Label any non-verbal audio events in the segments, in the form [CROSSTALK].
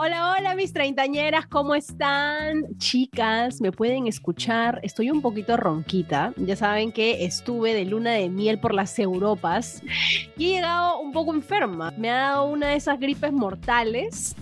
Hola, hola mis treintañeras, ¿cómo están? Chicas, ¿me pueden escuchar? Estoy un poquito ronquita. Ya saben que estuve de luna de miel por las Europas y he llegado un poco enferma. Me ha dado una de esas gripes mortales.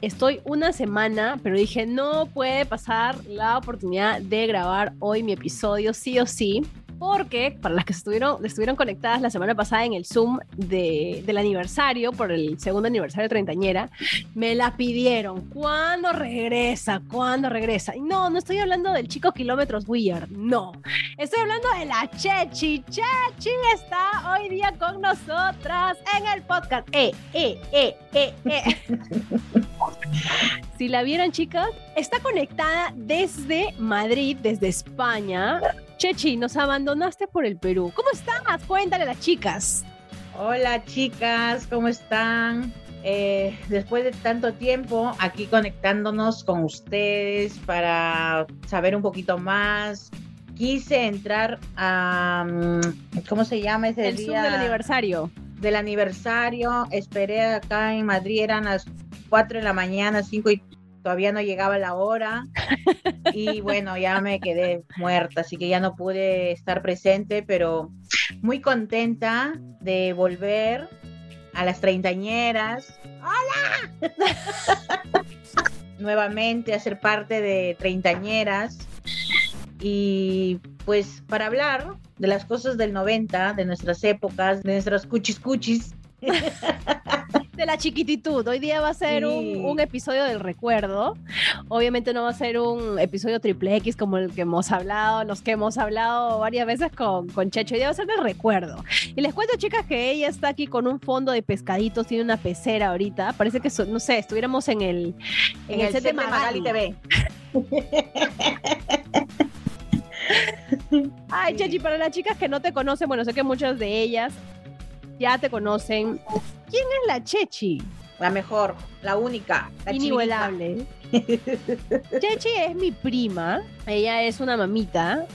Estoy una semana, pero dije, no puede pasar la oportunidad de grabar hoy mi episodio sí o sí porque para las que estuvieron, estuvieron conectadas la semana pasada en el Zoom del aniversario, por el segundo aniversario de treintañera, me la pidieron. ¿Cuándo regresa? ¿Cuándo regresa? Y no, no estoy hablando del chico kilómetros Weird, no. Estoy hablando de la Chechi. Chechi está hoy día con nosotras en el podcast. Eh, eh, eh, eh, eh. [LAUGHS] si la vieron, chicas, está conectada desde Madrid, desde España Chechi, nos abandonaste por el Perú. ¿Cómo estás? Cuéntale a las chicas. Hola chicas, ¿cómo están? Eh, después de tanto tiempo aquí conectándonos con ustedes para saber un poquito más, quise entrar a, mm, ¿cómo se llama ese el día? del aniversario. Del aniversario, esperé acá en Madrid, eran las 4 de la mañana, 5 y todavía no llegaba la hora y [LAUGHS] bueno, ya me quedé muerta, así que ya no pude estar presente, pero muy contenta de volver a las treintañeras. ¡Hola! [LAUGHS] Nuevamente a ser parte de treintañeras y pues para hablar de las cosas del 90, de nuestras épocas, de nuestros cuchis cuchis. [LAUGHS] de la chiquititud. Hoy día va a ser un, episodio del recuerdo. Obviamente no va a ser un episodio triple X como el que hemos hablado, los que hemos hablado varias veces con, con Checho. Hoy día va a ser del recuerdo. Y les cuento, chicas, que ella está aquí con un fondo de pescaditos, tiene una pecera ahorita. Parece que, no sé, estuviéramos en el, en, el, set de Magali TV. [LAUGHS] Ay, Chechi, para las chicas que no te conocen, bueno, sé que muchas de ellas ya te conocen. ¿Quién es la Chechi? La mejor, la única, la Inigualable. [LAUGHS] Chechi es mi prima, ella es una mamita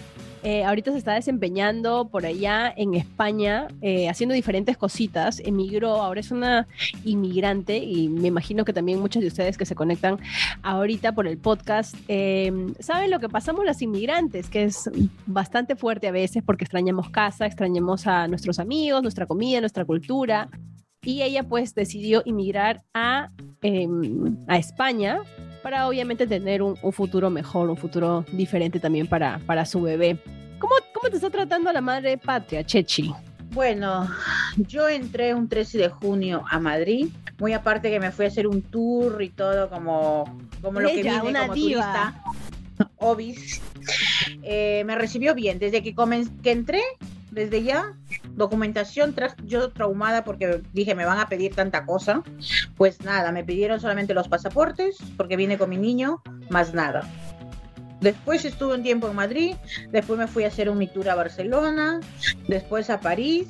eh, ahorita se está desempeñando por allá en España, eh, haciendo diferentes cositas. Emigró, ahora es una inmigrante y me imagino que también muchos de ustedes que se conectan ahorita por el podcast em, saben lo que pasamos las inmigrantes, que es bastante fuerte a veces porque extrañamos casa, extrañamos a nuestros amigos, nuestra comida, nuestra cultura. Y ella pues decidió inmigrar a, em, a España para obviamente tener un, futuro mejor, un futuro diferente también para, para su bebé. ¿Cómo, ¿Cómo te está tratando la madre patria, Chechi? Bueno, yo entré un 13 de junio a Madrid, muy aparte que me fui a hacer un tour y todo como, como lo que vine una como turista. Obis. Eh, me recibió bien. Desde que, que entré, desde ya, documentación, yo traumada porque dije, me van a pedir tanta cosa. Pues nada, me pidieron solamente los pasaportes porque vine con mi niño, más nada. Después estuve un tiempo en Madrid, después me fui a hacer un mi tour a Barcelona, después a París.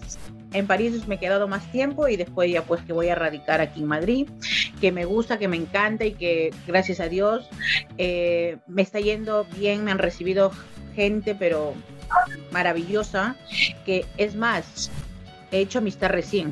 En París me he quedado más tiempo y después ya pues que voy a radicar aquí en Madrid, que me gusta, que me encanta y que gracias a Dios eh, me está yendo bien, me han recibido gente, pero maravillosa, que es más, he hecho amistad recién.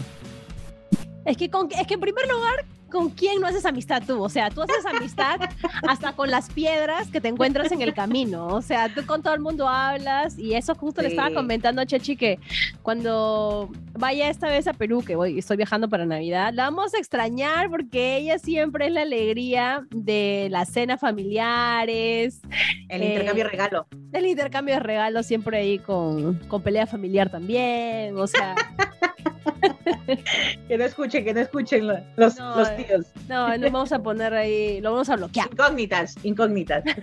Es que, con, es que en primer lugar ¿con quién no haces amistad tú? O sea, tú haces amistad hasta con las piedras que te encuentras en el camino. O sea, tú con todo el mundo hablas y eso justo le estaba comentando a Chechi que cuando vaya esta vez a Perú, que voy, estoy viajando para Navidad, la vamos a extrañar porque ella siempre es la alegría de las cenas familiares. El intercambio de regalo. El intercambio de regalos siempre ahí con, con pelea familiar también. O sea... [LAUGHS] [LAUGHS] que no escuchen, que no escuchen los, los, tíos. No, no vamos a poner ahí, lo vamos a bloquear. Incógnitas, incógnitas. [LAUGHS]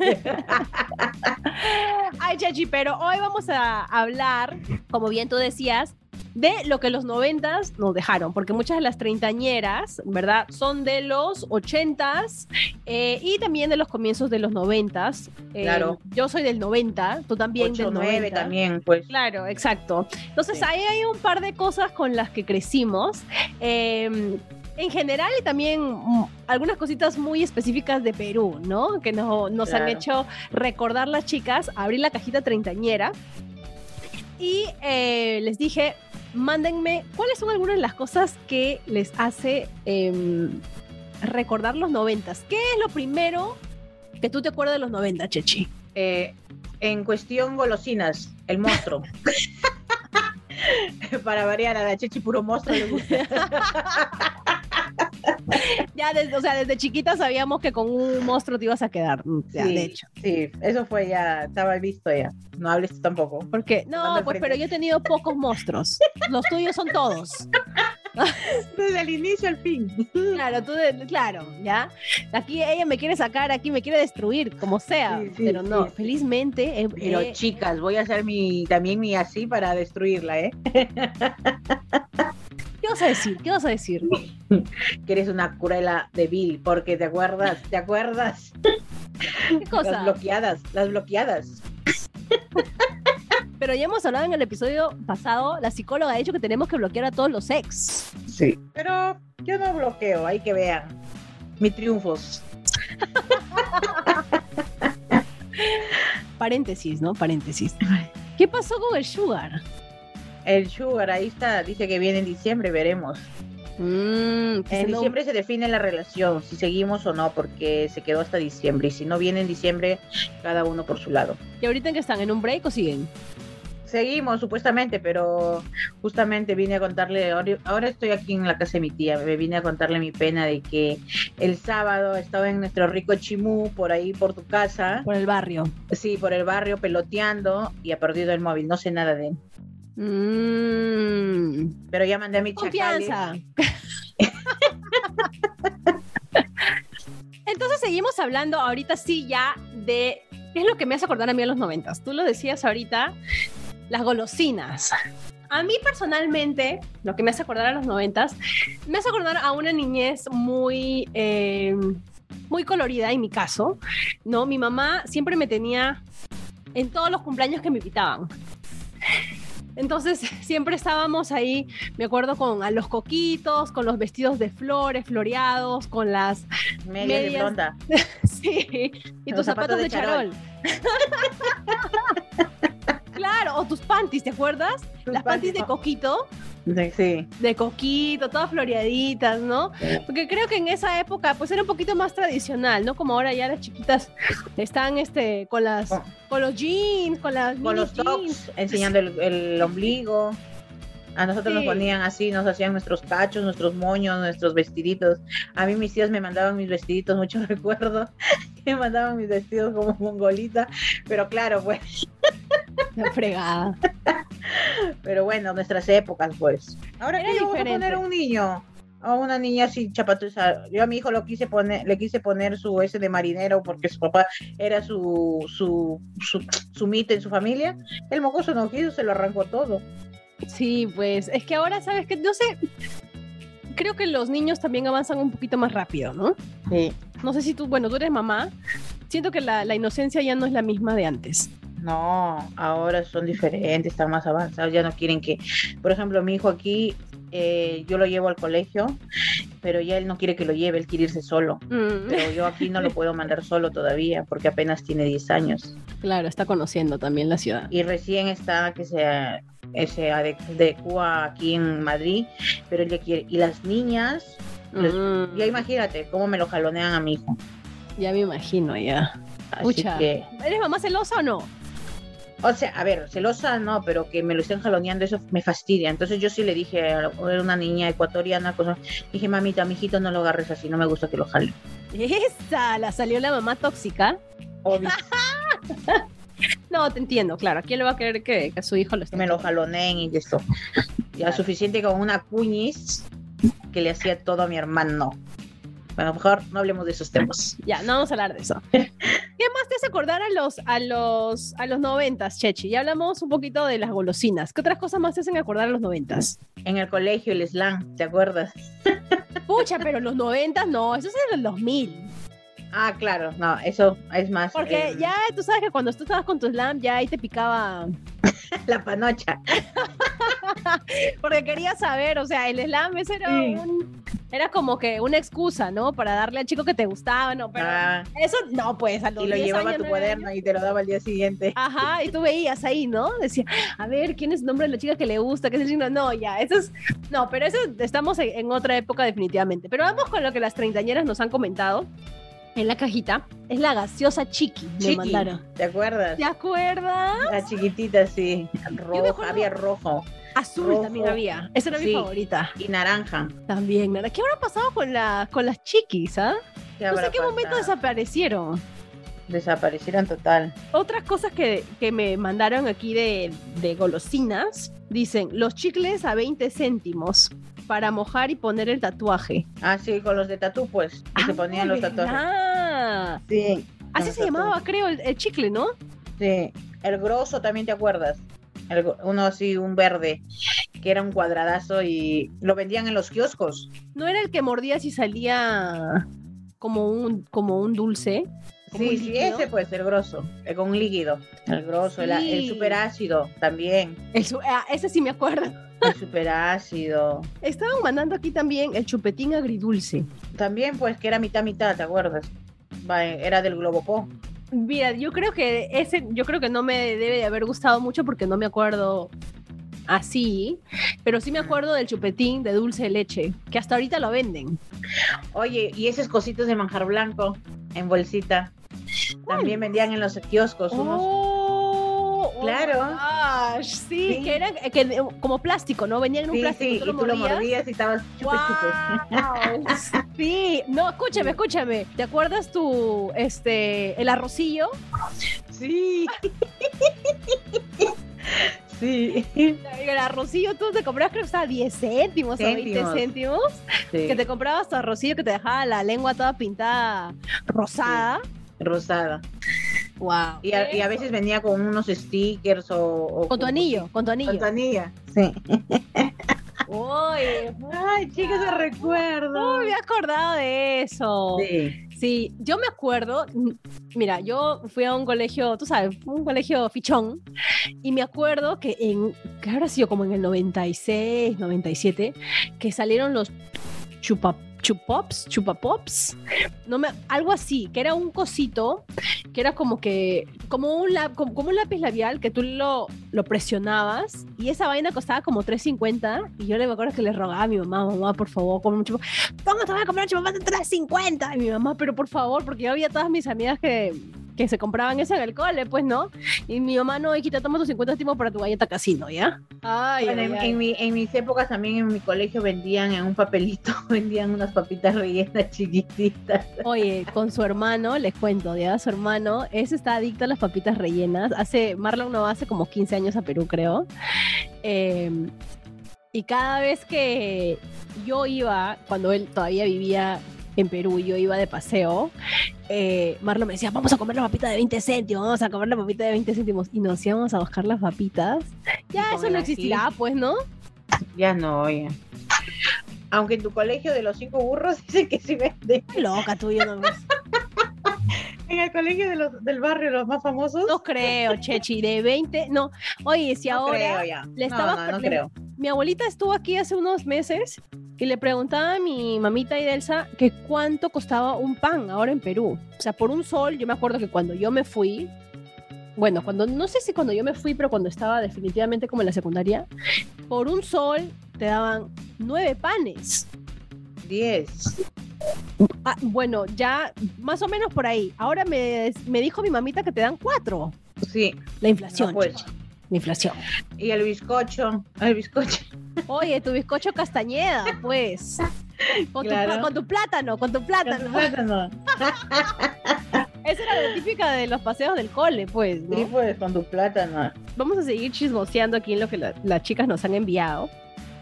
Ay, Chachi, pero hoy vamos a hablar, como bien tú decías, de lo que los noventas nos dejaron, porque muchas de las treintañeras, ¿verdad? Son de los ochentas eh, y también de los comienzos de los noventas. Eh, claro. Yo soy del 90, tú también del 90. también, pues. Claro, exacto. Entonces ahí hay un par de cosas con las que crecimos. Em, en general y también mm, algunas cositas muy específicas de Perú, ¿no? Que nos han hecho recordar las chicas, abrir la cajita treintañera. Y eh, les dije, mándenme cuáles son algunas de las cosas que les hace em, recordar los noventas. ¿Qué es lo primero que tú te acuerdas de los 90, Chechi? Eh, en cuestión golosinas, el monstruo. [LAUGHS] Para variar a la Chechi puro monstruo le gusta. [LAUGHS] [LAUGHS] ya desde, o sea, desde chiquita sabíamos que con un monstruo te ibas a quedar. Mm, sí, de hecho. Sí, eso fue ya, estaba visto ya. No hables tú tampoco. ¿Por qué? No, pues pero yo he tenido pocos monstruos. Los tuyos son todos. [LAUGHS] Desde el inicio al fin. Claro, tú, claro, ¿ya? Aquí ella me quiere sacar, aquí me quiere destruir, como sea. pero no, felizmente. pero chicas, voy a hacer mi también mi así para destruirla, ¿eh? [LAUGHS] ¿Qué vas a decir? ¿Qué vas a decir? [LAUGHS] que eres una curela de Bill, porque te acuerdas, ¿te acuerdas? ¿Qué cosa? Las bloqueadas, las bloqueadas. [LAUGHS] Pero ya hemos hablado en el episodio pasado, la psicóloga ha dicho que tenemos que bloquear a todos los ex. Sí, pero yo no bloqueo, hay que vean mis triunfos. [LAUGHS] Paréntesis, ¿no? Paréntesis. ¿Qué pasó con el Sugar? El Sugar, ahí está, dice que viene en diciembre, veremos. Mm, en diciembre se define la relación, si seguimos o no, porque se quedó hasta diciembre. Y si no viene en diciembre, cada uno por su lado. ¿Y ahorita en qué están? ¿En un break o siguen? Seguimos, supuestamente, pero justamente vine a contarle, ahora estoy aquí en la casa de mi tía, me vine a contarle mi pena de que el sábado estaba en nuestro rico chimú, por ahí, por tu casa. Por el barrio. Sí, por el barrio, peloteando y ha perdido el móvil, no sé nada de él. Mm. Pero ya mandé a mi Confianza. [LAUGHS] Entonces seguimos hablando ahorita sí ya de qué es lo que me hace acordar a mí a los noventas. Tú lo decías ahorita, las golosinas. A mí personalmente, lo que me hace acordar a los noventas, me hace acordar a una niñez muy, eh, muy colorida en mi caso, ¿no? Mi mamá siempre me tenía en todos los cumpleaños que me invitaban. Entonces [LAUGHS] siempre estábamos ahí, me acuerdo con a los coquitos, con los vestidos de flores, floreados, con las medias, de blonda. [LAUGHS] sí, y tus zapatos, de charol. [LAUGHS] claro, o tus panties, ¿te acuerdas? las panties de coquito de, de coquito, todas floreaditas, ¿no? Porque creo que en esa época pues era un poquito más tradicional, ¿no? Como ahora ya las chiquitas están este con las oh. con los jeans, con las con los tops, enseñando el, ombligo. A nosotros nos ponían así, nos hacían nuestros cachos, nuestros moños, nuestros vestiditos. A mí mis tías me mandaban mis vestiditos, [LAUGHS] mucho recuerdo. [LAUGHS] me mandaban mis vestidos como mongolita, pero claro, pues. La fregada. [LAUGHS] Pero bueno, nuestras épocas, pues. Ahora que yo voy a poner a un niño, a una niña así chapatuza. Yo a mi hijo lo quise poner, le quise poner su ese de marinero porque su papá era su, su, su, su mito en su familia. El mocoso no quiso, se lo arrancó todo. Sí, pues es que ahora sabes que no sé, creo que los niños también avanzan un poquito más rápido, ¿no? Sí. No sé si tú, bueno, tú eres mamá, siento que la, la inocencia ya no es la misma de antes. No, ahora son diferentes, están más avanzados, ya no quieren que, por ejemplo, mi hijo aquí, eh, yo lo llevo al colegio, pero ya él no quiere que lo lleve, él quiere irse solo. Mm. Pero yo aquí no lo puedo mandar solo todavía, porque apenas tiene 10 años. Claro, está conociendo también la ciudad. Y recién está que se, se adecua aquí en Madrid, pero él ya quiere. Y las niñas, mm. ya imagínate cómo me lo jalonean a mi hijo. Ya me imagino, ya. Así que... ¿Eres mamá celosa o no? O sea, a ver, celosa no, pero que me lo estén jaloneando, eso me fastidia. Entonces yo sí le dije, era una niña ecuatoriana, cosa, dije, mamita, mijito, no lo agarres así, no me gusta que lo jale. Esa, la salió la mamá tóxica. Obvio. [LAUGHS] no, te entiendo, claro. ¿Quién le va a querer que, a su hijo lo esté? Me lo jaloneen y esto. Ya suficiente con una cuñis que le hacía todo a mi hermano. Bueno, mejor no hablemos de esos temas. Ya, no vamos a hablar de eso. [LAUGHS] ¿Qué más te hace acordar a los, a los, a los noventas, Chechi? Ya hablamos un poquito de las golosinas. ¿Qué otras cosas más te hacen acordar a los noventas? En el colegio, el slam, ¿te acuerdas? Pucha, pero los noventas no, eso es en el 2000. Ah, claro, no, eso es más. Porque ya tú sabes que cuando tú estabas con tu slam, ya ahí te picaba [LAUGHS] la panocha. [LAUGHS] Porque quería saber, o sea, el slam ese era un. Era como que una excusa, ¿no? Para darle al chico que te gustaba, ¿no? Pero ah. eso no, pues a Y lo llevaba a tu cuaderno y te lo daba al día siguiente. Ajá, y tú veías ahí, ¿no? Decía, a ver, ¿quién es el nombre de la chica que le gusta? ¿Qué es el signo? No, ya, eso es. No, pero eso estamos en otra época, definitivamente. Pero vamos con lo que las treintañeras nos han comentado en la cajita es la gaseosa Chiqui. Me mandaron. ¿Te acuerdas? ¿Te acuerdas? La chiquitita, sí. Rojo, había rojo. Azul también había. Esa era mi favorita. Y naranja. También, ¿Qué habrá pasado con, la, con las chiquis, ah? No sé qué momento desaparecieron. Desaparecieron total. Otras cosas que, que me mandaron aquí de, de golosinas. Dicen, los chicles a 20 céntimos para mojar y poner el tatuaje. Ah, sí, con los de tatu, pues, que se ah, ponían los tatuajes. Ah, sí. Así se llamaba, creo, el, chicle, ¿no? Sí. El grosso también te acuerdas. uno así, un verde, que era un cuadradazo y lo vendían en los kioscos. ¿No era el que mordías y salía como un, como un dulce? Sí, sí, ese puede ser grosso, eh, con un líquido. El grosso, el, el superácido también. Ah, ese sí me acuerdo. El superácido. [LAUGHS] Estaban mandando aquí también el chupetín agridulce. También, pues, que era mitad mitad, ¿te acuerdas? Era del Globopó. Mira, yo creo que ese, yo creo que no me debe de haber gustado mucho porque no me acuerdo así, pero sí me acuerdo del chupetín de dulce de leche, que hasta ahorita lo venden. Oye, y esos cositos de manjar blanco en bolsita. También vendían en los kioscos unos. Oh, oh claro. sí, que eran que, como plástico, ¿no? Venían en un plástico. Sí, tú, lo, y tú mordías. lo mordías y estabas chupe, chupe. sí, no, escúchame, escúchame. ¿Te acuerdas tu, este, el arrocillo? Sí. [LAUGHS] Sí. El arrocillo tú te comprabas, creo que estaba 10 céntimos, o 20 céntimos. Que te comprabas tu arrocillo que te dejaba la lengua toda pintada rosada. Rosada. Wow. Y a, veces venía con unos stickers o. con tu anillo, con tu anillo. Con tu anillo, sí. [LAUGHS] Uy, ay, chicos, se recuerdo. No me había acordado de eso. Sí. Sí, yo me acuerdo, mira, yo fui a un colegio, tú sabes, un colegio fichón, y me acuerdo que en, que habrá sido como en el 96, 97, que salieron los chupa chupops, chupapops, no me, algo así, que era un cosito, que era como que, como un, como, un lápiz labial que tú lo, lo presionabas y esa vaina costaba como 3.50 y yo le me acuerdo que le rogaba a mi mamá, mamá, por favor, come un chupapop, ¿cómo te voy a comprar un chupapop de 3.50? Y mi mamá, pero por favor, porque yo había todas mis amigas que que se compraban eso en el cole, pues, ¿no? Y mi mamá, no, hijita, toma tus 50 céntimos para tu galleta casino, ¿ya? Ay, en, mi, en, mis épocas también en mi colegio vendían en un papelito, [LAUGHS] vendían unas papitas rellenas chiquititas. Oye, con su hermano, les cuento, ¿ya? Su hermano, ese está adicto a las papitas rellenas. Hace, Marlon no hace como 15 años a Perú, creo. Em, y cada vez que yo iba, cuando él todavía vivía en Perú, yo iba de paseo, eh, Marlo me decía, vamos a comer la papita de 20 céntimos, vamos a comer la papita de 20 céntimos. Y nos íbamos a buscar las papitas. Ya eso no existirá, pues, ¿no? Ya no, oye. Aunque en tu colegio de los cinco burros [LAUGHS] dicen que sí vende. Loca tú, yo no [LAUGHS] En el colegio de los, del barrio, los más famosos. No creo, Chechi, de 20. No, oye, si ahora. Le estaba, no, creo. Mi abuelita estuvo aquí hace unos meses y le preguntaba a mi mamita Idelsa que cuánto costaba un pan ahora en Perú. O sea, por un sol, yo me acuerdo que cuando yo me fui, bueno, cuando no sé si cuando yo me fui, pero cuando estaba definitivamente como en la secundaria, por un sol te daban nueve panes. Diez. Ah, bueno, ya más o menos por ahí. Ahora me, me, dijo mi mamita que te dan cuatro. Sí. La inflación. pues. La inflación. Y el bizcocho. El bizcocho. Oye, tu bizcocho castañeda, pues. Con, tu, con tu plátano, con tu plátano. Con tu plátano. Esa era la típica de los paseos del cole, pues. Sí, pues, con tu plátano. Vamos a seguir chismoseando aquí en lo que las chicas nos han enviado.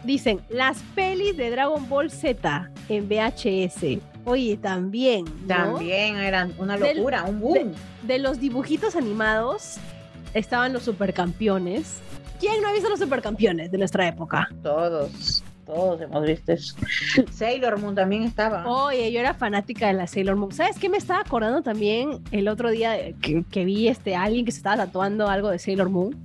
Dicen, las pelis de Dragon Ball Z en VHS. Oye, también. También eran una locura, un boom. De, los dibujitos animados estaban los supercampeones. ¿Quién no ha visto los supercampeones de nuestra época? Todos todos hemos visto eso. Sailor Moon también estaba. Oye, yo era fanática de la Sailor Moon. ¿Sabes qué me estaba acordando también el otro día que, que vi este alguien que se estaba tatuando algo de Sailor Moon?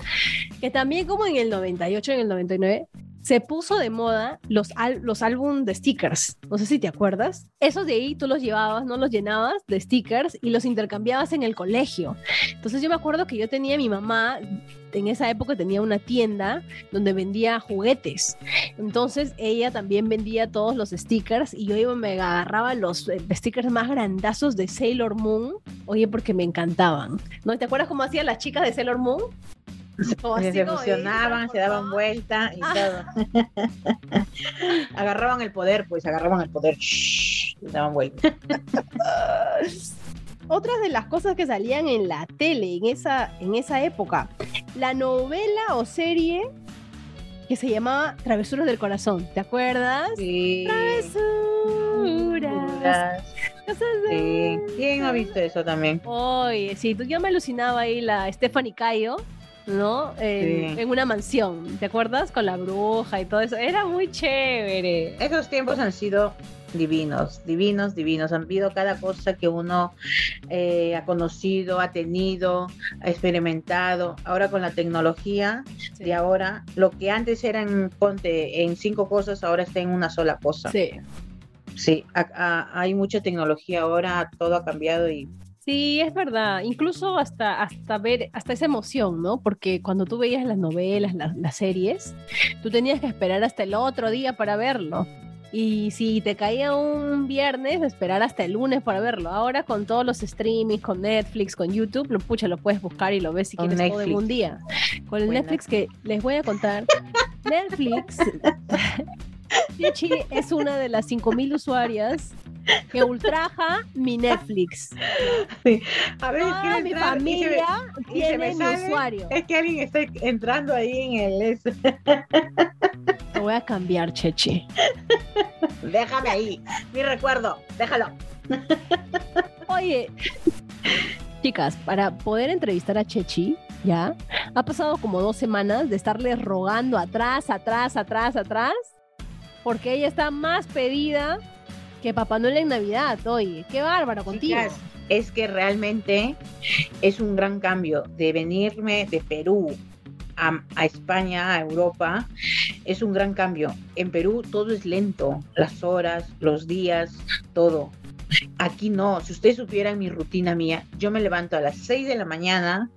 Que también como en el 98, en el 99, se puso de moda los, los de stickers. No sé si te acuerdas. Esos de ahí tú los llevabas, no los llenabas de stickers y los intercambiabas en el colegio. Entonces yo me acuerdo que yo tenía mi mamá, en esa época tenía una tienda donde vendía juguetes. Entonces ella también vendía todos los stickers y yo iba, me agarraba los eh, stickers más grandazos de Sailor Moon. Oye, porque me encantaban. ¿No te acuerdas cómo hacían las chicas de Sailor Moon? [LAUGHS] se emocionaban, se daban vuelta y ah. todo. [LAUGHS] agarraban el poder, pues agarraban el poder, se daban vuelta. [LAUGHS] Otras de las cosas que salían en la tele en esa, en esa época, la novela o serie que se llamaba Travesuras del Corazón, ¿te acuerdas? Sí. Travesuras. Sí. ¿Quién ha visto eso también? Oye, sí, tú ya me alucinaba ahí la Stephanie Cayo ¿no? En, una mansión, ¿te acuerdas? Con la bruja y todo eso. Era muy chévere. Esos tiempos han sido divinos, divinos, divinos. Han habido cada cosa que uno eh, ha conocido, ha tenido, ha experimentado. Ahora con la tecnología de ahora, lo que antes era en, ponte, en cinco cosas, ahora está en una sola cosa. Sí. Sí, hay mucha tecnología ahora, todo ha cambiado y Sí, es verdad. Incluso hasta, hasta ver, hasta esa emoción, ¿no? Porque cuando tú veías las novelas, las, series, tú tenías que esperar hasta el otro día para verlo. Y si te caía un viernes, esperar hasta el lunes para verlo. Ahora con todos los streamings, con Netflix, con YouTube, lo pucha, lo puedes buscar y lo ves si quieres todo en un día. Con el Netflix que les voy a contar, Netflix, [LAUGHS] es una de las 5.000 usuarias que ultraja mi [LAUGHS] Netflix. A ver, Toda mi familia tiene mi usuario. Es que alguien está entrando ahí en el... Te voy a cambiar, Chechi. Déjame ahí, mi recuerdo, déjalo. Oye, chicas, para poder entrevistar a Chechi, ¿ya? Ha pasado como dos semanas de estarle rogando atrás, atrás, atrás, atrás, porque ella está más pedida que Papá Noel en Navidad, oye, qué bárbaro contigo. es que realmente es un gran cambio de venirme de Perú a, a, España, a Europa, es un gran cambio. En Perú todo es lento, las horas, los días, todo. Aquí no, si ustedes supieran mi rutina mía, yo me levanto a las 6 de la mañana,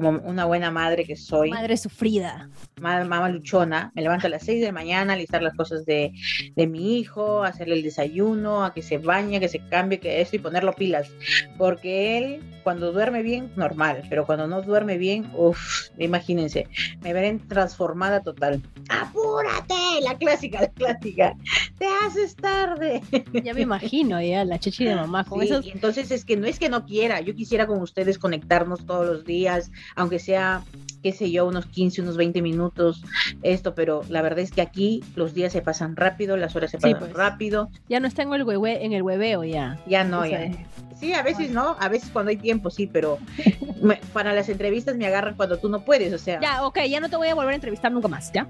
como una buena madre que soy. Madre sufrida. Mamá, luchona. Me levanto a las 6 de la mañana a listar las cosas de, de, mi hijo, hacerle el desayuno, a que se bañe, que se cambie, que eso y ponerlo pilas. Porque él, cuando duerme bien, normal. Pero cuando no duerme bien, uff, imagínense, me verán transformada total. ¡Apúrate! La clásica, la clásica. Te haces tarde. Ya me imagino, ya, la chichi de mamá. Con sí, entonces es que no es que no quiera. Yo quisiera con ustedes conectarnos todos los días, aunque sea, qué sé yo, unos 15, unos 20 minutos, esto, pero la verdad es que aquí los días se pasan rápido, las horas se pasan pues. rápido. Ya no está en el, hueve, en el hueveo ya. Ya no, ya. Sí, a veces no, a veces cuando hay tiempo, sí, pero para las entrevistas me agarran cuando tú no puedes, o sea. Ya, ok, ya no te voy a volver a entrevistar nunca más, ¿ya?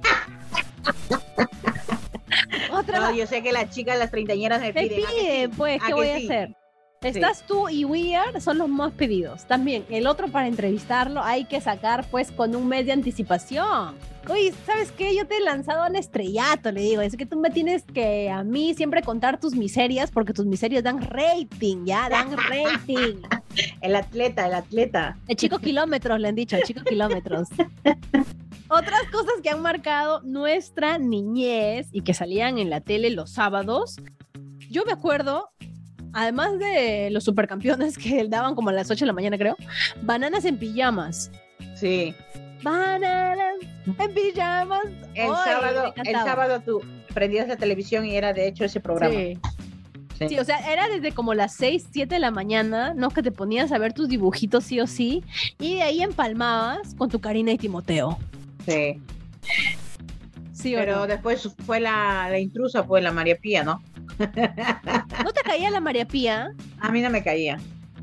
Otra no, yo sé que las chicas, las treintañeras me, piden. piden, pues, ¿qué voy a hacer? Estás tú y Weird son los más pedidos. También, el otro para entrevistarlo hay que sacar pues con un mes de anticipación. Oye, ¿sabes qué? Yo te he lanzado al estrellato, le digo. Es que tú me tienes que a mí siempre contar tus miserias porque tus miserias dan rating, ¿ya? Dan rating. [LAUGHS] el atleta, el atleta. El chico kilómetros, le han dicho, el chico kilómetros. [LAUGHS] Otras cosas que han marcado nuestra niñez y que salían en la tele los sábados. Yo me acuerdo además de los supercampeones que [LAUGHS] daban como a las 8 de la mañana, creo, bananas en pijamas. Sí. Bananas en pijamas. El sábado, el sábado tú prendías la televisión y era de hecho ese programa. Sí. Sí. o sea, era desde como las 6, 7 de la mañana, ¿no? Que te ponías a ver tus dibujitos sí o sí, y de ahí empalmabas con tu Karina y Timoteo. Sí. Sí, Pero después fue la, la intrusa, pues la María Pía, ¿no? ¿No te caía la María Pía? A mí no me caía.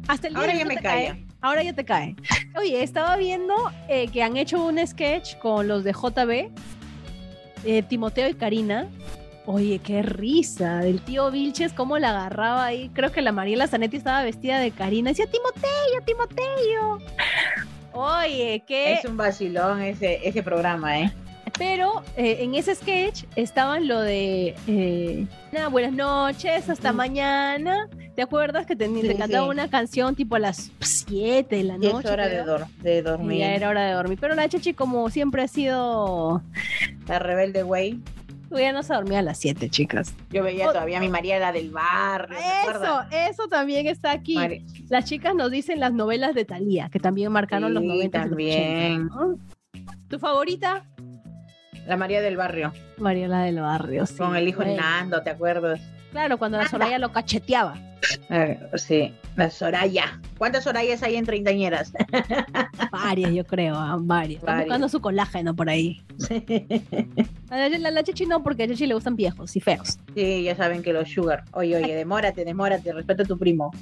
Hasta el día Ahora ya me caía. Ahora ya te cae. Oye, estaba viendo eh, que han hecho un sketch con los de JB, eh, Timoteo y Karina. Oye, qué risa del tío Vilches, cómo la agarraba ahí. Creo que la Mariela Zanetti estaba vestida de Karina. Decía, Timoteo, Timoteo. Oye, qué... Es un vacilón ese, ese programa, ¿eh? Pero eh, en ese sketch estaban lo de eh, buenas noches, hasta mañana. ¿Te acuerdas que te, cantaba una canción tipo a las 7 de la noche? Es hora de, dormir. Ya era hora de dormir. Pero la Chechi, como siempre ha sido. La rebelde güey. Ya no se dormía a las 7, chicas. Yo veía todavía a mi María, la del barrio. Eso, eso también está aquí. Las chicas nos dicen las novelas de Talía, que también marcaron los 90. También. ¿Tu favorita? La María del Barrio. María la del Barrio, sí. Con el hijo Hernando, ¿te acuerdas? Claro, cuando la Soraya lo cacheteaba. Eh, sí, la Soraya. ¿Cuántas Sorayas hay en treintañeras? [LAUGHS] varias, yo creo, ah, varias. Está buscando su colágeno por ahí. A la, la, Chechi no, porque a Chechi le gustan viejos y feos. Sí, ya saben que los sugar. Oye, oye, demórate, demórate, respeta a tu primo.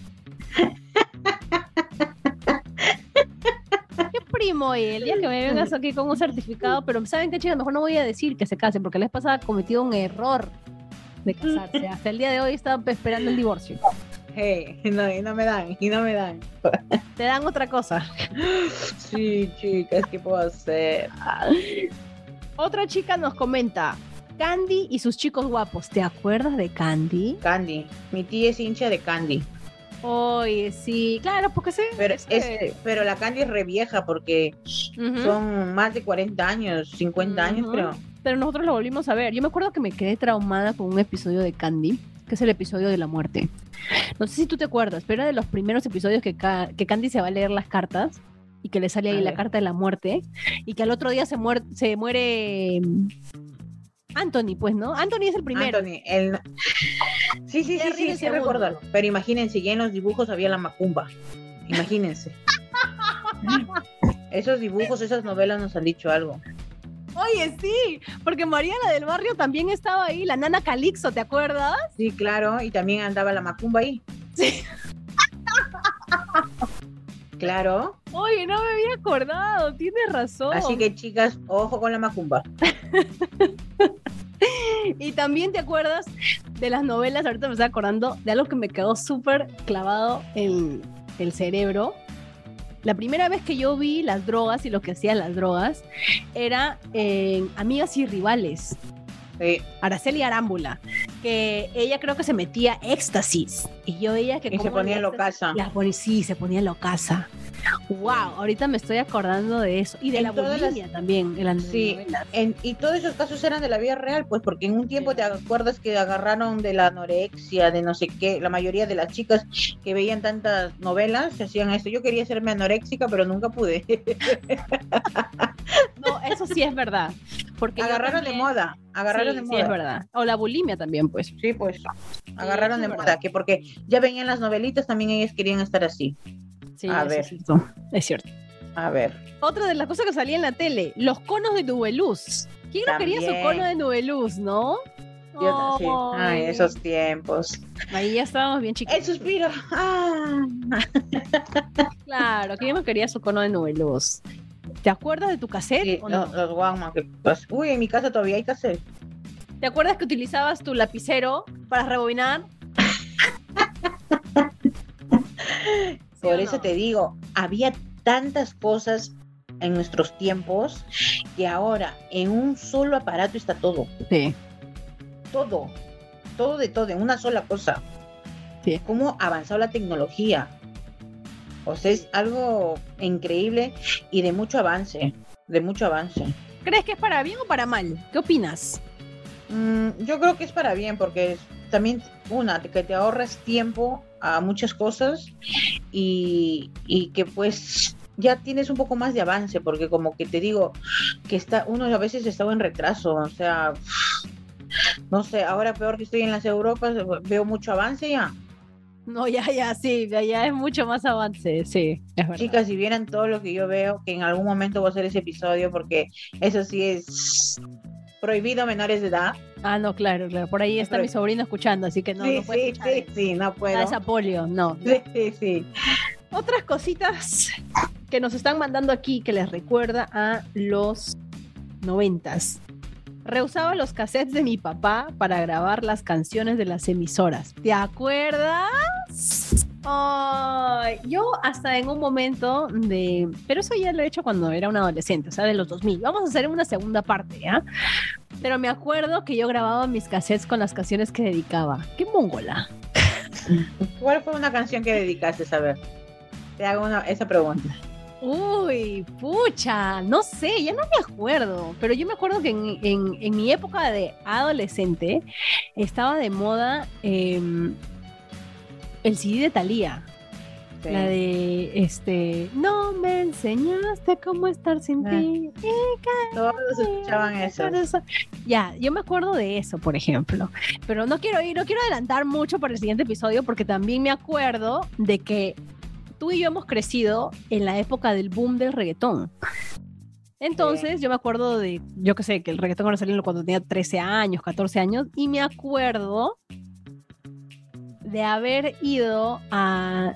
primo y el día que me vengas aquí con un certificado, pero ¿saben qué, chicas? Mejor no voy a decir que se casen, porque les pasaba cometido un error de casarse. Hasta el día de hoy estaba esperando el divorcio. Hey, no, y no me dan, y no me dan. Te dan otra cosa. Sí, chicas, ¿qué puedo hacer? Otra chica nos comenta, Candy y sus chicos guapos. ¿Te acuerdas de Candy? Candy. Mi tía es hincha de Candy. Oye, sí, claro, porque sí. Pero, es, pero la Candy es re vieja porque son más de 40 años, 50 años creo. Pero nosotros lo volvimos a ver. Yo me acuerdo que me quedé traumada con un episodio de Candy, que es el episodio de la muerte. No sé si tú te acuerdas, pero era de los primeros episodios que, que Candy se va a leer las cartas y que le sale ahí la carta de la muerte y que al otro día se, se muere Anthony, pues, ¿no? Anthony es el primero. Anthony, el... Sí, sí, sí, sí, sí, recuerdo. Pero imagínense, ya en los dibujos había la macumba. Imagínense. [LAUGHS] Esos dibujos, esas novelas nos han dicho algo. Oye, sí, porque Mariana del Barrio también estaba ahí, la nana Calixto, ¿te acuerdas? Sí, claro, y también andaba la macumba ahí. Sí. [LAUGHS] Claro. Oye, no me había acordado, tienes razón. Así que chicas, ojo con la macumba. [LAUGHS] y también te acuerdas de las novelas, ahorita me estoy acordando de algo que me quedó súper clavado en el cerebro. La primera vez que yo vi las drogas y lo que hacían las drogas era en Amigas y Rivales. Sí. Araceli Arámbula, que ella creo que se metía éxtasis. Y yo veía que... Y se ponía en casa. sí, se ponía en casa. Wow, ahorita me estoy acordando de eso. Y de la bulimia también. En sí, y todos esos casos eran de la vida real, pues porque en un tiempo te acuerdas que agarraron de la anorexia, de no sé qué, la mayoría de las chicas que veían tantas novelas hacían esto. Yo quería hacerme anoréxica, pero nunca pude. [LAUGHS] no, eso sí es verdad. Porque agarraron de moda, agarraron de moda. Sí, es verdad. O la bulimia también, pues. Sí, pues. Agarraron de moda, que porque ya venían las novelitas, también ellas querían estar así. Sí, a ver. Es cierto. A ver. Otra de las cosas que salía en la tele, los conos de Nubeluz. ¿Quién no quería su cono de Nubeluz, no? Ay, esos tiempos. Ahí ya estábamos bien chiquitos. El suspiro. Ah. claro, ¿quién no quería su cono de Nubeluz? ¿Te acuerdas de tu cassette? Sí, los, los Uy, en mi casa todavía hay cassette. ¿Te acuerdas que utilizabas tu lapicero para rebobinar? [LAUGHS] Por eso te digo, había tantas cosas en nuestros tiempos que ahora en un solo aparato está todo. Sí. Todo. Todo de todo, en una sola cosa. Sí. ¿Cómo ha avanzado la tecnología? O sea, es algo increíble y de mucho avance. De mucho avance. ¿Crees que es para bien o para mal? ¿Qué opinas? Mm, yo creo que es para bien porque también, una, que te ahorras tiempo a muchas cosas y, que pues ya tienes un poco más de avance, porque como que te digo, que está, uno a veces estaba en retraso, o sea, no sé, ahora peor que estoy en las Europas, veo mucho avance ya. No, ya, ya, sí, ya es mucho más avance, sí. Chicas, si vieran todo lo que yo veo, que en algún momento voy a hacer ese episodio, porque eso sí es prohibido menores de edad. Ah, no, claro, claro. Por ahí está mi sobrino escuchando, así que no, sí, no sí, sí, sí, no puedo. Ah, polio, no. Sí, sí, sí. Otras cositas que nos están mandando aquí que les recuerda a los noventas. Reusaba los cassettes de mi papá para grabar las canciones de las emisoras. ¿Te acuerdas? yo hasta en un momento de... Pero eso ya lo he hecho cuando era un adolescente, o sea, de los 2000. Vamos a hacer una segunda parte, ¿ya? Pero me acuerdo que yo grababa mis cassettes con las canciones que dedicaba. ¡Qué mongola! ¿Cuál fue una canción que dedicaste, a ver? Te hago esa pregunta. Uy, pucha, no sé, ya no me acuerdo, pero yo me acuerdo que en, mi época de adolescente estaba de moda em, el CD de Thalía. La de este, no me enseñaste cómo estar sin ah. ti. Todos escuchaban eso. Ya, yo me acuerdo de eso, por ejemplo. Pero no quiero ir, no quiero adelantar mucho para el siguiente episodio porque también me acuerdo de que tú y yo hemos crecido en la época del boom del reggaetón. Entonces, yo me acuerdo de, yo qué sé, que el reggaetón ahora salió cuando tenía 13 años, 14 años, y me acuerdo de haber ido a,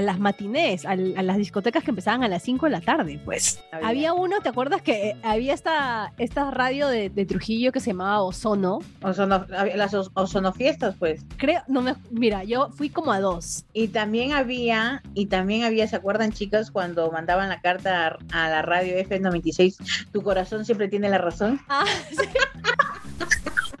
las matinés, a, las discotecas que empezaban a las 5 de la tarde, pues. Había, uno, ¿te acuerdas que había esta, esta radio de, Trujillo que se llamaba Ozono? Ozono las Ozono Fiestas, pues. Creo, no me, mira, yo fui como a dos. Y también había, y también había, ¿se acuerdan chicas cuando mandaban la carta a, la radio F96? Tu corazón siempre tiene la razón. Ah, sí.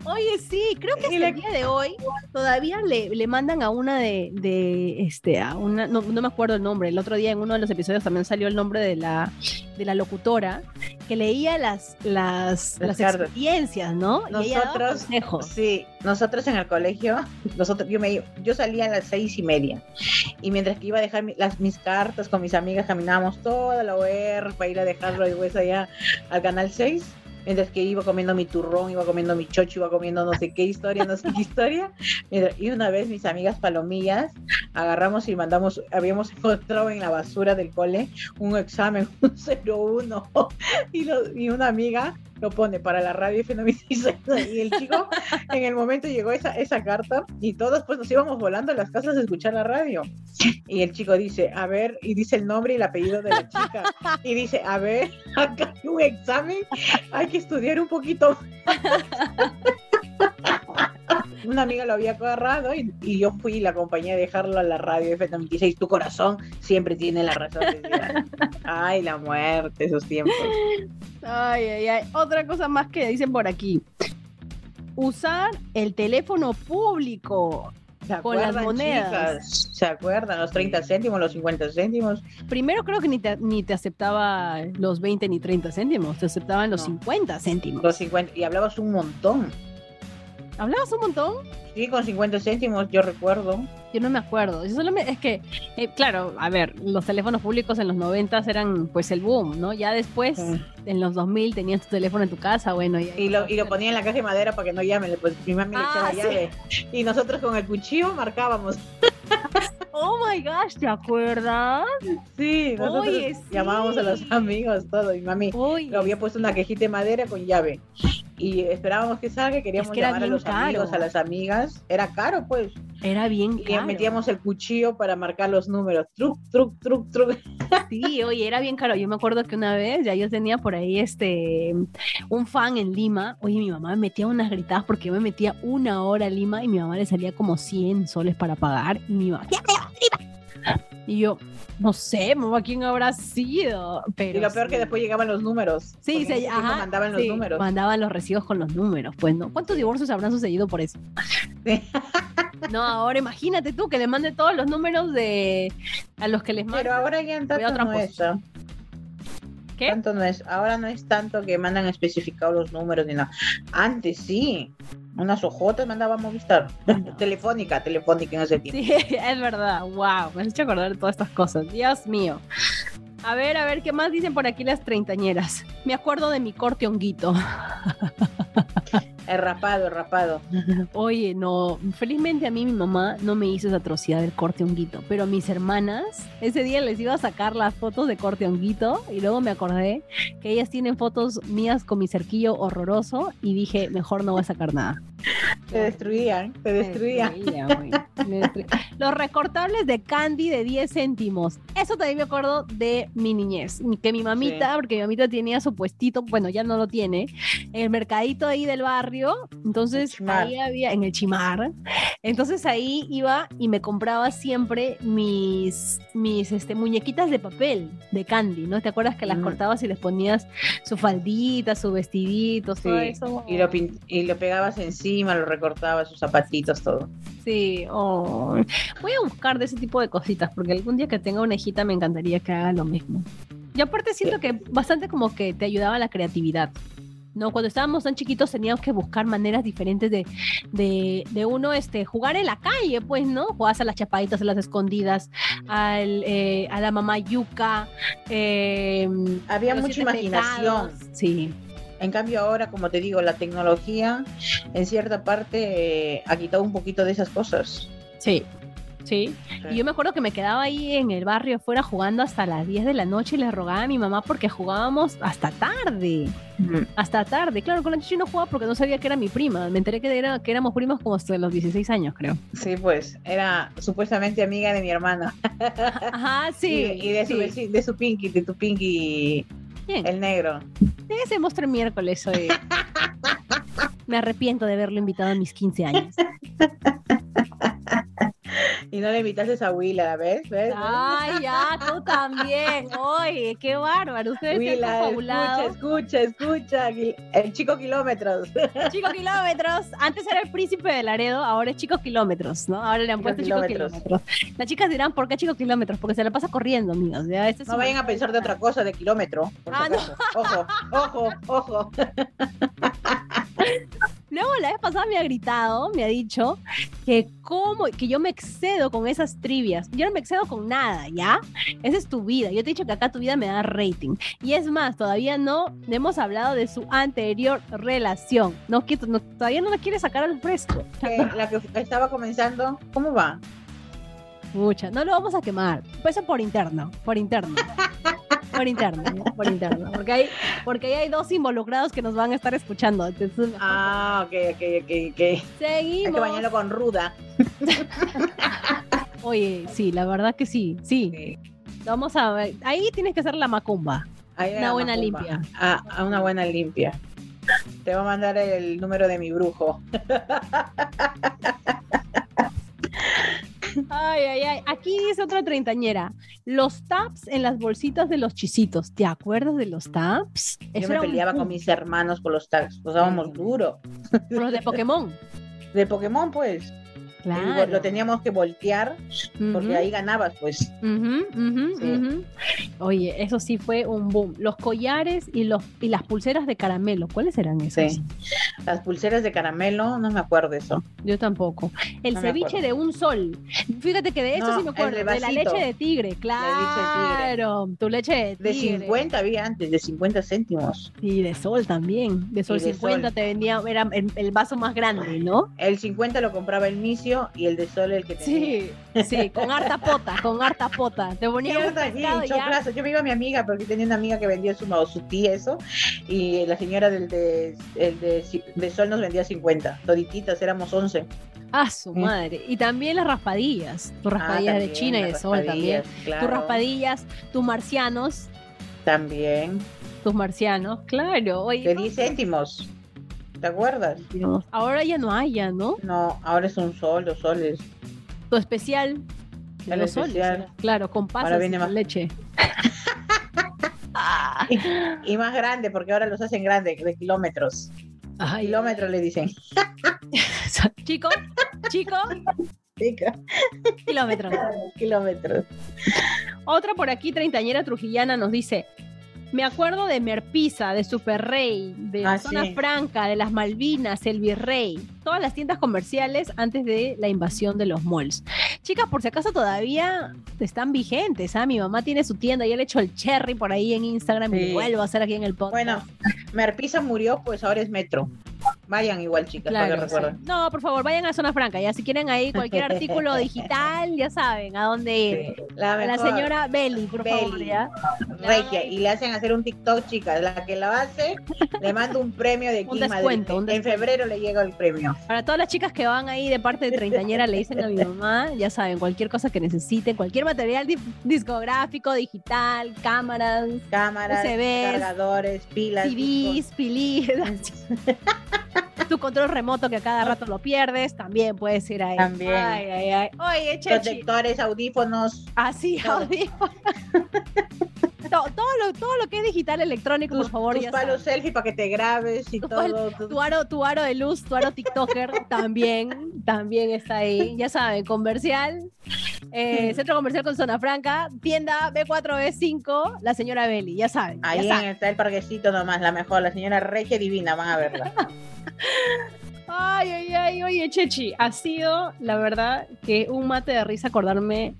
Oye, sí, creo que el día de hoy todavía le, le mandan a una de, de este, a una, no, no, me acuerdo el nombre, el otro día en uno de los episodios también salió el nombre de la, de la locutora que leía las, las, las experiencias, ¿no? Nosotros, sí, nosotros en el colegio, nosotros, yo, me, yo salía a las seis y media y mientras que iba a dejar las, mis cartas con mis amigas, caminábamos toda la OR para ir a dejarlo de allá al canal 6 mientras que iba comiendo mi turrón, iba comiendo mi chocho, iba comiendo no sé qué historia, no sé qué [LAUGHS] historia. Y una vez mis amigas palomillas agarramos y mandamos, habíamos encontrado en la basura del cole un examen, [LAUGHS] un 01, y, y una amiga lo pone para la radio y [LAUGHS] el chico en el momento llegó esa, esa carta y todos pues nos íbamos volando a las casas a escuchar la radio. Y el chico dice, a ver, y dice el nombre y el apellido de la chica. Y dice, a ver, [LAUGHS] acá hay un examen, hay que estudiar un poquito. [LAUGHS] una amiga lo había agarrado y, yo fui y la acompañé a dejarlo a la radio F96. Tu corazón siempre tiene la razón. [LAUGHS] Ay, la muerte, esos tiempos. Ay, ay, ay. Otra cosa más que dicen por aquí. Usar el teléfono público con las monedas. ¿Se acuerdan? Los 30 céntimos, los 50 céntimos. Primero creo que ni te, ni te aceptaba los 20 ni 30 céntimos, te aceptaban los 50 céntimos. Los 50, y hablabas un montón. ¿Hablabas un montón? Sí, con 50 céntimos, yo recuerdo. Yo no me acuerdo. es que, eh, claro, a ver, los teléfonos públicos en los 90 eran pues el boom, ¿no? Ya después, en los 2000, tenías tu teléfono en tu casa, bueno. y, lo, y lo ponía en la caja de madera para que no llamen. Pues mi mamá le echaba ah, llave. Y nosotros con el cuchillo marcábamos. Oh my gosh, ¿te acuerdas? Sí, nosotros llamábamos a los amigos, todo. Y mami lo había puesto una quejita de madera con llave. Y esperábamos que salga, queríamos llamar a los amigos, a las amigas. Era caro, pues. Era bien caro. Y metíamos el cuchillo para marcar los números. Truc, truc, truc, truc. Sí, oye, era bien caro. Yo me acuerdo que una vez ya yo tenía por ahí este un fan en Lima. Oye, mi mamá me metía unas gritadas porque yo me metía una hora a Lima y mi mamá le salía como 100 soles para pagar. Y mi mamá, y yo, no sé, mamá, ¿quién habrá sido? Pero y lo peor que después llegaban los números. Sí, se, ajá, mandaban los números. Mandaban los recibos con los números, pues, ¿no? ¿Cuántos divorcios habrán sucedido por eso? [LAUGHS] No, ahora imagínate tú que le mande todos los números de a los que les manda. Pero ahora ya en tanto no es. ¿Qué? Tanto no es, ahora no es tanto que mandan especificados los números ni nada. Antes sí unas ojotas mandaba a Movistar. [LAUGHS] telefónica, telefónica en ese tiempo. Sí, [LAUGHS] es verdad. Wow, me has hecho acordar de todas estas cosas. Dios mío. A ver, a ver, ¿qué más dicen por aquí las treintañeras? Me acuerdo de mi corte honguito. [LAUGHS] El rapado, el rapado. [LAUGHS] Oye, no, felizmente a mí mi mamá no me hizo esa atrocidad del corte honguito, pero a mis hermanas, ese día les iba a sacar las fotos de corte honguito y luego me acordé que ellas tienen fotos mías con mi cerquillo horroroso y dije, mejor no voy a sacar nada. Te destruían, te destruían. [LAUGHS] Los recortables de candy de 10 céntimos. Eso también me acuerdo de mi niñez. Que mi mamita, porque mi mamita tenía su puestito, bueno, ya no lo tiene, en el mercadito ahí del barrio. Entonces ahí había, en el chimar. Entonces ahí iba y me compraba siempre mis, mis este, muñequitas de papel, de candy, ¿no? ¿Te acuerdas que las cortabas y les ponías su faldita, su vestidito, todo eso? Y lo, y lo pegabas encima, lo recortabas, sus zapatitos, todo. Sí, oh. voy a buscar de ese tipo de cositas, porque algún día que tenga una hijita me encantaría que haga lo mismo. Y aparte siento que bastante como que te ayudaba la creatividad. ¿no? Cuando estábamos tan chiquitos teníamos que buscar maneras diferentes de, de, uno este, jugar en la calle, pues, ¿no? Jugabas a las chapaditas, a las escondidas, al, eh, a la mamá yuca. Em, Había mucha imaginación. Sí. En cambio ahora, como te digo, la tecnología en cierta parte eh, ha quitado un poquito de esas cosas. Sí, Sí. Y yo me acuerdo que me quedaba ahí en el barrio afuera jugando hasta las 10 de la noche y le rogaba a mi mamá porque jugábamos hasta tarde. Hasta tarde. Claro, con la chichi no jugaba porque no sabía que era mi prima. Me enteré que, era, que éramos primos como hasta los 16 años, creo. Sí, pues. Era supuestamente amiga de mi hermana. Ajá, sí. [LAUGHS] Y, de, Su, de su Pinky, de tu Pinky. El negro. Ese monstruo miércoles hoy. [LAUGHS] me arrepiento de haberlo invitado a mis 15 años. [LAUGHS] Y no le invitaste a Willa, ¿ves? ¿ves? Ay, ya, tú también. Oye, qué bárbaro. Ustedes Willa, escucha, escucha, escucha. El chico kilómetros. [LAUGHS] Chico kilómetros. Antes era el príncipe de Laredo, ahora es chico kilómetros, ¿no? Ahora le han puesto chico kilómetros. Las chicas dirán, ¿por qué chico kilómetros? Porque se la pasa corriendo, amigos. Este no vayan a pensar de otra cosa de kilómetro. ah, no. Ojo, ojo, ojo. [LAUGHS] Luego la vez pasada me ha gritado, me ha dicho que cómo, que yo me excedo con esas trivias. Yo no me excedo con nada, ¿ya? Esa es tu vida. Yo te he dicho que acá tu vida me da rating. Y es más, todavía no hemos hablado de su anterior relación. No, todavía no la quiere sacar al fresco. la que estaba comenzando, ¿cómo va? Mucha. No lo vamos a quemar. Pues por interno, por interno. [LAUGHS] por interno, por interno. Porque hay, porque ahí hay dos involucrados que nos van a estar escuchando. ah, ok, ok, ok, ok. Seguimos. Hay que bañarlo con ruda. [LAUGHS] Oye, sí, la verdad que sí, sí. Vamos a ver. Ahí tienes que hacer la macumba. una buena limpia. Ah, a una buena limpia. Te voy a mandar el número de mi brujo. [LAUGHS] Ay, ay, ay. Aquí dice otra treintañera. Los taps en las bolsitas de los chisitos. ¿Te acuerdas de los taps? Yo me peleaba con mis hermanos por los taps. Los dábamos duro. Los de Pokémon. De Pokémon, pues. Lo teníamos que voltear porque ahí ganabas, pues. Oye, eso sí fue un boom. Los collares y, los, y las pulseras de caramelo, ¿cuáles eran esas? Las pulseras de caramelo, no me acuerdo eso. Yo tampoco. El ceviche de un sol. Fíjate que de eso sí me acuerdo. De, la leche de tigre, claro. Tu leche de tigre. De 50 había antes, de 50 céntimos. Y de sol también. De sol 50 te vendía, era el, el, vaso más grande, ¿no? El 50 lo compraba el misio y el de sol el que tenía. Sí, sí, con harta pota, con harta pota. Te ponía un Yo me iba a mi amiga porque tenía una amiga que vendía su, su tía eso y la señora del de, el de, sol nos vendía 50, todititas, éramos 11. Ah, su madre. Y también las raspadillas. Tus ah, raspadillas de China y de sol también. Tus raspadillas, tus marcianos. También. Tus marcianos, claro. de 10 céntimos. ¿Te acuerdas? Ahora ya no hay, ya, ¿no? No, ahora es un sol, dos soles. Tu especial. El especial. claro, con pasas y más... leche. [LAUGHS] y, más grande, porque ahora los hacen grandes, de kilómetros. kilómetros le dicen. [LAUGHS] chico, chico. Chico. Kilómetros. Kilómetros. Otra por aquí, treintañera trujillana, nos dice: me acuerdo de Merpisa, de Superrey, de la ah, Zona Franca, de las Malvinas, el Virrey, todas las tiendas comerciales antes de la invasión de los malls. Chicas, por si acaso todavía están vigentes, ¿ah? Mi mamá tiene su tienda, ya le hecho el cherry por ahí en Instagram y vuelvo a hacer aquí en el podcast. Bueno, Merpisa murió, pues ahora es Metro. Vayan igual, chicas, para que recuerden. No, por favor, vayan a Zona Franca. Ya si quieren ahí cualquier [LAUGHS] artículo digital, ya saben a dónde ir. La, señora Beli, por favor, ya. Regia, y le hacen hacer un TikTok, chicas. La que lo hace, le mando un premio de [LAUGHS] aquí un En febrero le llega el premio. Para todas las chicas que van ahí de parte de treintañera, le dicen a mi mamá, ya saben, cualquier cosa que necesiten, cualquier material discográfico, digital, cámaras, cámaras, cargadores, pilas, CDs, pilis. [LAUGHS] tu control remoto que a cada rato lo pierdes, también puedes ir ahí. También. Ay, ay, ay. Oye, Protectores, audífonos. Así, ah, audífonos. todo, lo, todo lo que es digital electrónico, por favor. Tus palos selfie para que te grabes y todo. Tu, aro, tu aro de luz, tu aro TikToker también, también está ahí. Ya saben, comercial, eh, [LAUGHS] centro comercial con zona franca, tienda B4B5, la señora Beli, ya saben. Ahí está el parquecito nomás, la mejor, la señora Regia Divina, van a verla. [LAUGHS] Ay, ay, ay, oye, Chechi, ha sido, la verdad, que un mate de risa acordarme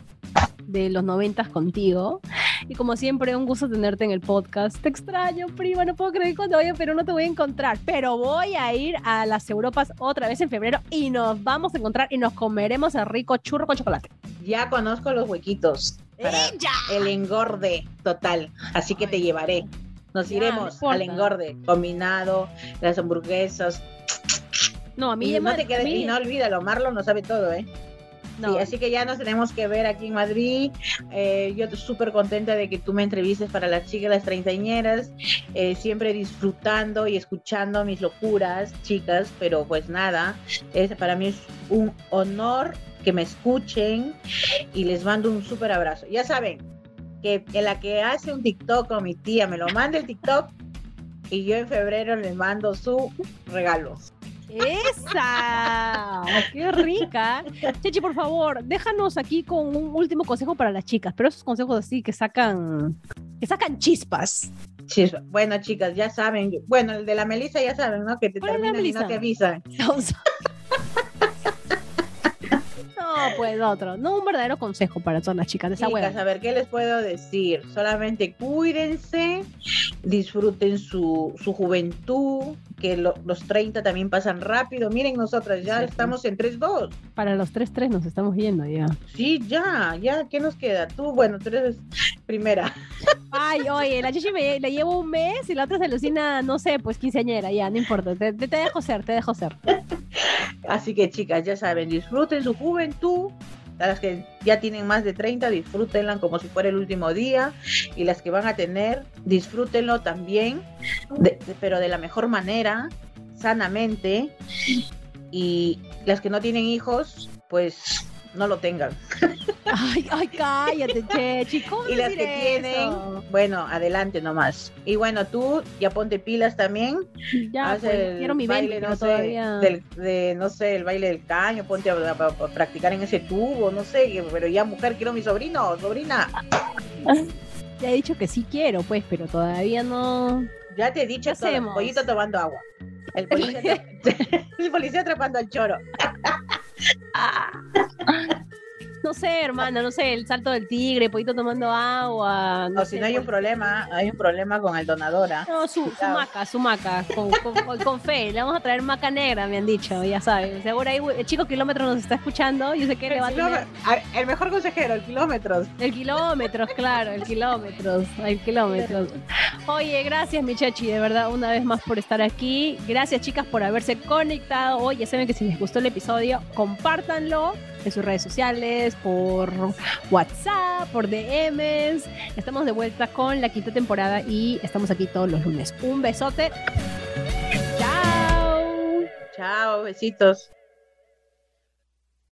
de los noventas contigo. Y como siempre, un gusto tenerte en el podcast. Te extraño, prima, no puedo creer cuando vaya, pero no te voy a encontrar. Pero voy a ir a las Europas otra vez en febrero y nos vamos a encontrar y nos comeremos el rico churro con chocolate. Ya conozco los huequitos para el engorde total, así que te llevaré. Nos iremos al engorde combinado, las hamburguesas. No, a mí y no te quedes, y no olvídalo, Marlon no sabe todo, ¿eh? Sí, así que ya nos tenemos que ver aquí en Madrid. Eh, yo estoy súper contenta de que tú me entrevistes para las chicas, las treintañeras, eh, siempre disfrutando y escuchando mis locuras, chicas, pero pues nada, es, para mí es un honor que me escuchen y les mando un súper abrazo. Ya saben que en la que hace un TikTok con mi tía me lo manda el TikTok y yo en febrero les mando su regalo. ¡Esa! ¡Qué rica! Chechi, por favor, déjanos aquí con un último consejo para las chicas, pero esos consejos así que sacan, que sacan chispas. Bueno, chicas, ya saben. Bueno, el de la Melissa ya saben, ¿no? Que te terminan y no te avisan. [LAUGHS] No, pues otro. No un verdadero consejo para todas las chicas de esa chicas, a ver, ¿qué les puedo decir? Solamente cuídense, disfruten su, su juventud, que los 30 también pasan rápido. Miren, nosotras ya estamos en 3-2. Para los 3-3 nos estamos yendo ya. Sí, ya, ya, ¿qué nos queda? Tú, bueno, tú eres primera. Ay, oye, la chichi me, le llevo un mes y la otra se alucina, no sé, pues quinceañera, ya, no importa, te, te dejo ser, te dejo ser. [LAUGHS] Así que chicas, ya saben, disfruten su juventud. Las que ya tienen más de 30, disfrútenla como si fuera el último día. Y las que van a tener, disfrútenlo también, pero de la mejor manera, sanamente. Y las que no tienen hijos, pues no lo tengan. Ay, ay, cállate, che, chicos. Y las que tienen, bueno, adelante nomás. Y bueno, tú ya ponte pilas también. Ya, pues, quiero mi baile, no sé, de, no sé, el baile del caño, ponte a, practicar en ese tubo, no sé, pero ya mujer, quiero mi sobrino, sobrina. [LAUGHS] Ya he dicho que sí quiero, pues, pero todavía no. Ya te he dicho todo, el pollito tomando agua. El policía, [LAUGHS] [LAUGHS] el policía atrapando al choro. 啊。[LAUGHS] No sé, hermana, no sé, el salto del tigre, poquito tomando agua. No o si no hay un problema, hay un problema con el donadora. No, su, maca, su maca, con, con, fe. Le vamos a traer maca negra, me han dicho, ya saben. Seguro ahí el chico kilómetro nos está escuchando, yo sé que le va a tener... El mejor consejero, el kilómetros. El kilómetros, claro, el kilómetros, el kilómetros. Oye, gracias, mi chachi, de verdad, una vez más por estar aquí. Gracias, chicas, por haberse conectado hoy. Ya saben que si les gustó el episodio, compártanlo en sus redes sociales, por WhatsApp, por DMs. Estamos de vuelta con la quinta temporada y estamos aquí todos los lunes. Un besote. Chao. Chao, besitos.